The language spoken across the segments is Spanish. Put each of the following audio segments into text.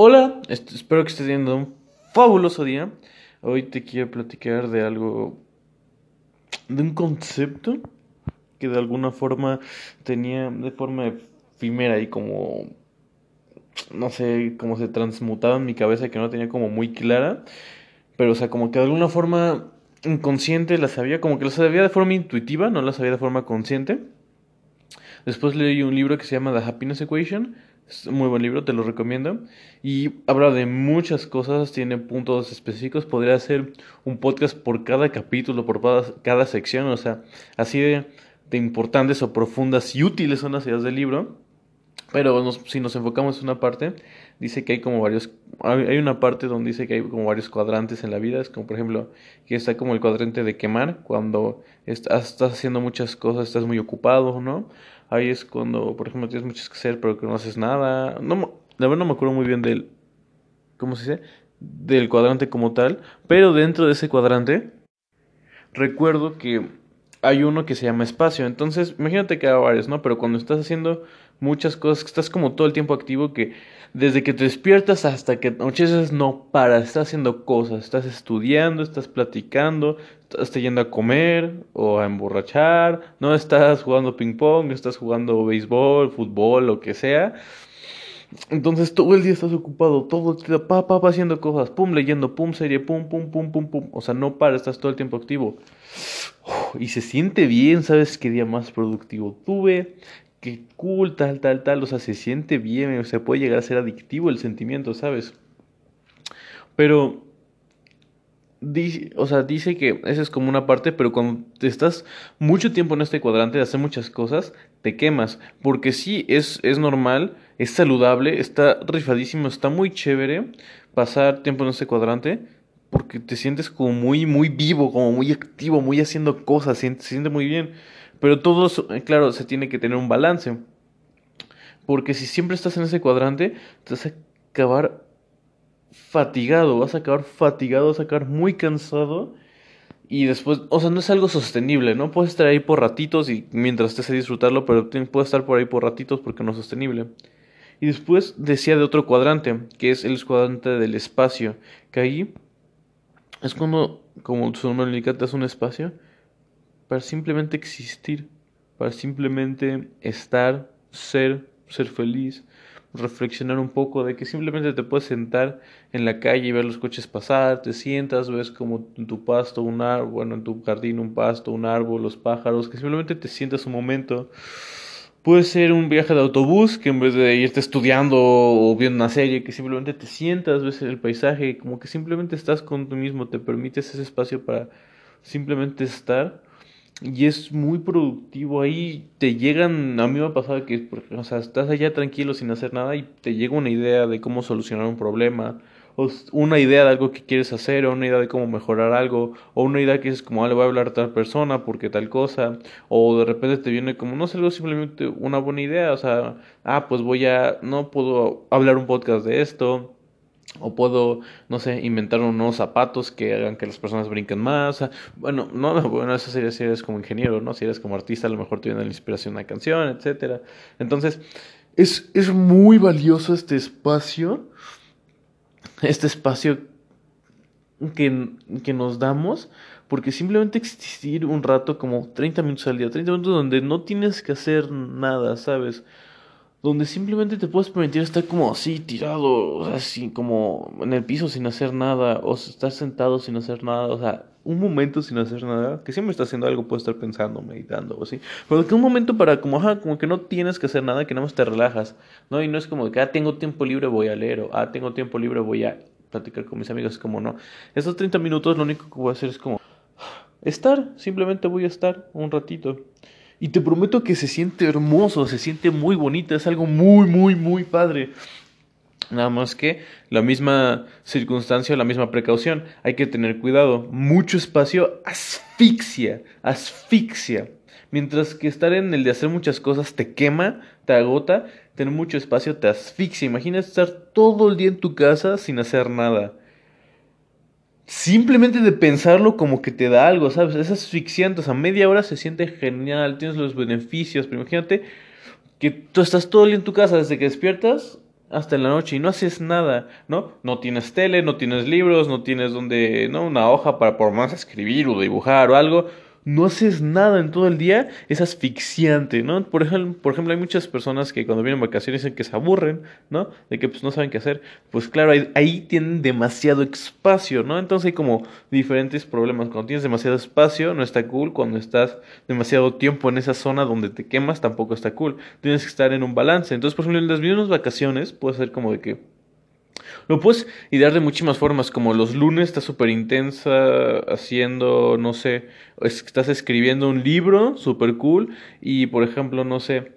Hola, espero que estés teniendo un fabuloso día. Hoy te quiero platicar de algo, de un concepto que de alguna forma tenía de forma efímera y como, no sé, como se transmutaba en mi cabeza que no tenía como muy clara. Pero, o sea, como que de alguna forma inconsciente la sabía, como que la sabía de forma intuitiva, no la sabía de forma consciente. Después leí un libro que se llama The Happiness Equation es un muy buen libro, te lo recomiendo. Y habla de muchas cosas, tiene puntos específicos. Podría hacer un podcast por cada capítulo, por cada, sección. O sea, así de, importantes o profundas y útiles son las ideas del libro. Pero si nos enfocamos en una parte, dice que hay como varios, hay una parte donde dice que hay como varios cuadrantes en la vida, es como por ejemplo, que está como el cuadrante de quemar, cuando estás, estás haciendo muchas cosas, estás muy ocupado, ¿no? Ahí es cuando, por ejemplo, tienes muchas que hacer, pero que no haces nada. No, la verdad no me acuerdo muy bien del, ¿cómo se dice? Del cuadrante como tal, pero dentro de ese cuadrante recuerdo que hay uno que se llama espacio. Entonces, imagínate que hay varios, ¿no? Pero cuando estás haciendo muchas cosas, que estás como todo el tiempo activo, que desde que te despiertas hasta que anocheces no para, estás haciendo cosas, estás estudiando, estás platicando, estás yendo a comer o a emborrachar, no estás jugando ping pong, estás jugando béisbol, fútbol, lo que sea. Entonces todo el día estás ocupado, todo el día, pa, pa, pa, haciendo cosas, pum, leyendo, pum, serie, pum, pum, pum, pum, pum. O sea, no para, estás todo el tiempo activo. y se siente bien, ¿sabes qué día más productivo tuve? Qué cool, tal, tal, tal. O sea, se siente bien, o sea, puede llegar a ser adictivo el sentimiento, ¿sabes? Pero Dice, o sea, dice que esa es como una parte, pero cuando estás mucho tiempo en este cuadrante de hacer muchas cosas, te quemas. Porque sí, es, es normal, es saludable, está rifadísimo, está muy chévere pasar tiempo en este cuadrante, porque te sientes como muy, muy vivo, como muy activo, muy haciendo cosas, se, siente muy bien. Pero todo, eh, claro, se tiene que tener un balance. Porque si siempre estás en ese cuadrante, te vas a acabar fatigado, vas a acabar fatigado, vas a acabar muy cansado y después, o sea, no es algo sostenible, ¿no? Puedes estar ahí por ratitos y mientras estés a disfrutarlo, pero puedes estar por ahí por ratitos porque no es sostenible. Y después decía de otro cuadrante, que es el cuadrante del espacio, que ahí es cuando, como su nombre indica, te un espacio para simplemente existir, para simplemente estar, ser, ser feliz, reflexionar un poco de que simplemente te puedes sentar en la calle y ver los coches pasar, te sientas, ves como en tu pasto un árbol, bueno, en tu jardín un pasto, un árbol, los pájaros, que simplemente te sientas un momento. Puede ser un viaje de autobús que en vez de irte estudiando o viendo una serie, que simplemente te sientas, ves el paisaje, como que simplemente estás con tú mismo, te permites ese espacio para simplemente estar y es muy productivo. Ahí te llegan, a mí me ha pasado que, o sea, estás allá tranquilo sin hacer nada y te llega una idea de cómo solucionar un problema, una idea de algo que quieres hacer, o una idea de cómo mejorar algo, o una idea que es como, ah, le voy a hablar a tal persona porque tal cosa, o de repente te viene como, no sé, algo simplemente una buena idea, o sea, ah, pues voy a, no puedo hablar un podcast de esto o puedo, no sé, inventar unos zapatos que hagan que las personas brinquen más. bueno, no, bueno, eso sería si eres como ingeniero, ¿no? Si eres como artista, a lo mejor te viene la inspiración de una canción, etcétera. Entonces, es, es muy valioso este espacio. Este espacio que, que nos damos. Porque simplemente existir un rato como 30 minutos al día, 30 minutos donde no tienes que hacer nada, ¿sabes? Donde simplemente te puedes permitir estar como así tirado, así como en el piso sin hacer nada, o estar sentado sin hacer nada, o sea, un momento sin hacer nada, que siempre estás haciendo algo, puedes estar pensando, meditando o así, pero que un momento para como, ajá, como que no tienes que hacer nada, que nada más te relajas, ¿no? Y no es como que, ah, tengo tiempo libre, voy a leer, o ah, tengo tiempo libre, voy a platicar con mis amigos, como no. Esos 30 minutos lo único que voy a hacer es como estar, simplemente voy a estar un ratito. Y te prometo que se siente hermoso, se siente muy bonito, es algo muy, muy, muy padre. Nada más que la misma circunstancia, la misma precaución. Hay que tener cuidado. Mucho espacio asfixia, asfixia. Mientras que estar en el de hacer muchas cosas te quema, te agota, tener mucho espacio te asfixia. Imagina estar todo el día en tu casa sin hacer nada simplemente de pensarlo como que te da algo, ¿sabes? Es asfixiante, o sea, media hora se siente genial, tienes los beneficios, pero imagínate que tú estás todo el día en tu casa desde que despiertas hasta en la noche y no haces nada, ¿no? No tienes tele, no tienes libros, no tienes donde, ¿no? Una hoja para por más escribir o dibujar o algo no haces nada en todo el día, es asfixiante, ¿no? Por ejemplo, por ejemplo, hay muchas personas que cuando vienen vacaciones dicen que se aburren, ¿no? De que pues no saben qué hacer. Pues claro, ahí, tienen demasiado espacio, ¿no? Entonces hay como diferentes problemas. Cuando tienes demasiado espacio, no está cool. Cuando estás demasiado tiempo en esa zona donde te quemas, tampoco está cool. Tienes que estar en un balance. Entonces, por ejemplo, en las mismas vacaciones puede ser como de que lo puedes idear de muchísimas formas, como los lunes estás súper intensa haciendo, no sé, estás escribiendo un libro súper cool y, por ejemplo, no sé,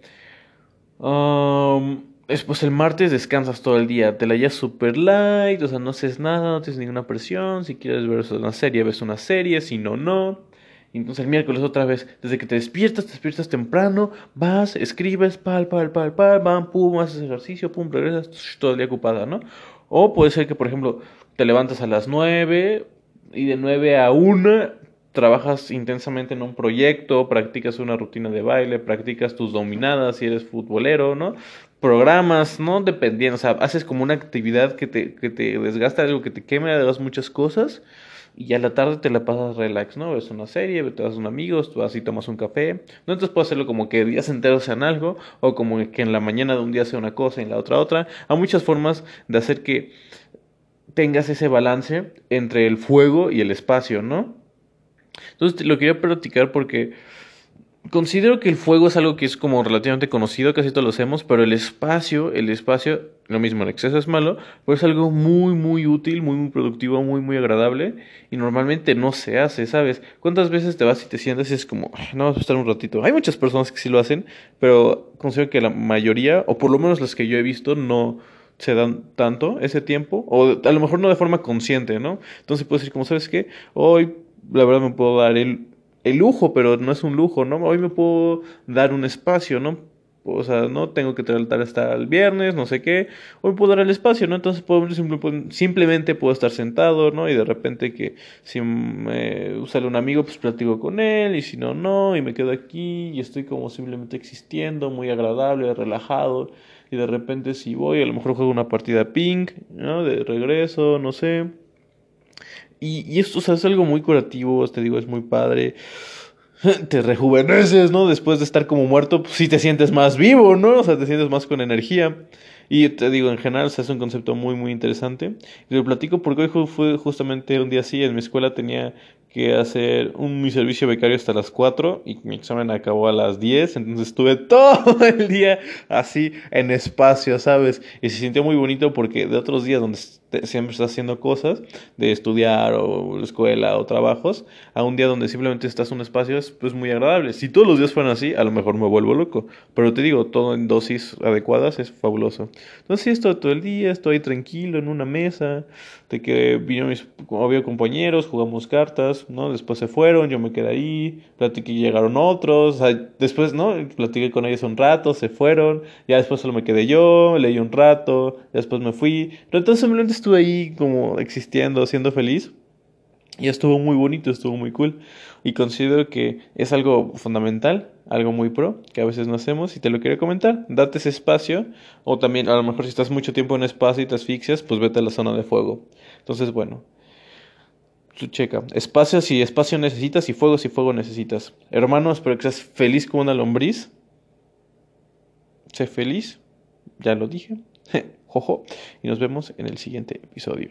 um, después el martes descansas todo el día, te la llevas súper light, o sea, no haces nada, no tienes ninguna presión, si quieres ver una serie, ves una serie, si no, no. Entonces el miércoles otra vez, desde que te despiertas, te despiertas temprano, vas, escribes, pal, pal, pal, pal, van, pum, haces ejercicio, pum, regresas, todo el día ocupada, ¿no? O puede ser que, por ejemplo, te levantas a las 9 y de 9 a 1 trabajas intensamente en un proyecto, practicas una rutina de baile, practicas tus dominadas si eres futbolero, ¿no? Programas, ¿no? Dependiendo, o sea, haces como una actividad que te, que te desgasta, algo que te queme, hagas muchas cosas y a la tarde te la pasas relax, ¿no? Ves una serie, te vas con amigos, tú vas y tomas un café. ¿no? Entonces puedes hacerlo como que días enteros sean algo, o como que en la mañana de un día sea una cosa y en la otra otra. Hay muchas formas de hacer que tengas ese balance entre el fuego y el espacio, ¿no? Entonces lo quería platicar porque Considero que el fuego es algo que es como relativamente conocido, casi todos lo hacemos, pero el espacio, el espacio, lo mismo, el exceso es malo, pero es algo muy, muy útil, muy, muy productivo, muy, muy agradable y normalmente no se hace, ¿sabes? ¿Cuántas veces te vas y te sientas y es como, no, vamos a estar un ratito? Hay muchas personas que sí lo hacen, pero considero que la mayoría, o por lo menos las que yo he visto, no se dan tanto ese tiempo, o a lo mejor no de forma consciente, ¿no? Entonces puedes decir, como sabes qué, hoy la verdad me puedo dar el el lujo, pero no es un lujo, ¿no? Hoy me puedo dar un espacio, ¿no? O sea, no tengo que tratar hasta el viernes, no sé qué. Hoy puedo dar el espacio, ¿no? Entonces puedo, simplemente puedo estar sentado, ¿no? Y de repente que si me sale un amigo, pues platico con él. Y si no, no. Y me quedo aquí y estoy como simplemente existiendo, muy agradable, relajado. Y de repente si voy, a lo mejor juego una partida ping, ¿no? De regreso, no sé. Y, esto, o sea, es algo muy curativo, te digo, es muy padre. Te rejuveneces, ¿no? Después de estar como muerto, pues sí te sientes más vivo, ¿no? O sea, te sientes más con energía. Y te digo, en general, o sea, es un concepto muy, muy interesante. Y lo platico porque hoy fue justamente un día así. En mi escuela tenía que hacer un, mi servicio becario hasta las 4 y mi examen acabó a las 10, entonces estuve todo el día así en espacio, ¿sabes? Y se sintió muy bonito porque de otros días donde siempre estás haciendo cosas, de estudiar o escuela o trabajos, a un día donde simplemente estás en un espacio es pues muy agradable. Si todos los días fueran así, a lo mejor me vuelvo loco, pero te digo, todo en dosis adecuadas es fabuloso. Entonces, sí, estoy todo el día, estoy tranquilo en una mesa, de que vino mis obvio compañeros, jugamos cartas, ¿no? Después se fueron, yo me quedé ahí, platiqué llegaron otros, después, ¿no? Platiqué con ellos un rato, se fueron, ya después solo me quedé yo, leí un rato, después me fui, pero entonces simplemente estuve ahí como existiendo, siendo feliz. Y estuvo muy bonito, estuvo muy cool. Y considero que es algo fundamental, algo muy pro, que a veces no hacemos. Y te lo quiero comentar. Date ese espacio. O también, a lo mejor si estás mucho tiempo en espacio y te asfixias, pues vete a la zona de fuego. Entonces, bueno. Tú checa. Espacio si espacio necesitas y fuego si fuego necesitas. Hermano, espero que seas feliz como una lombriz. Sé feliz. Ya lo dije. Jojo. Y nos vemos en el siguiente episodio.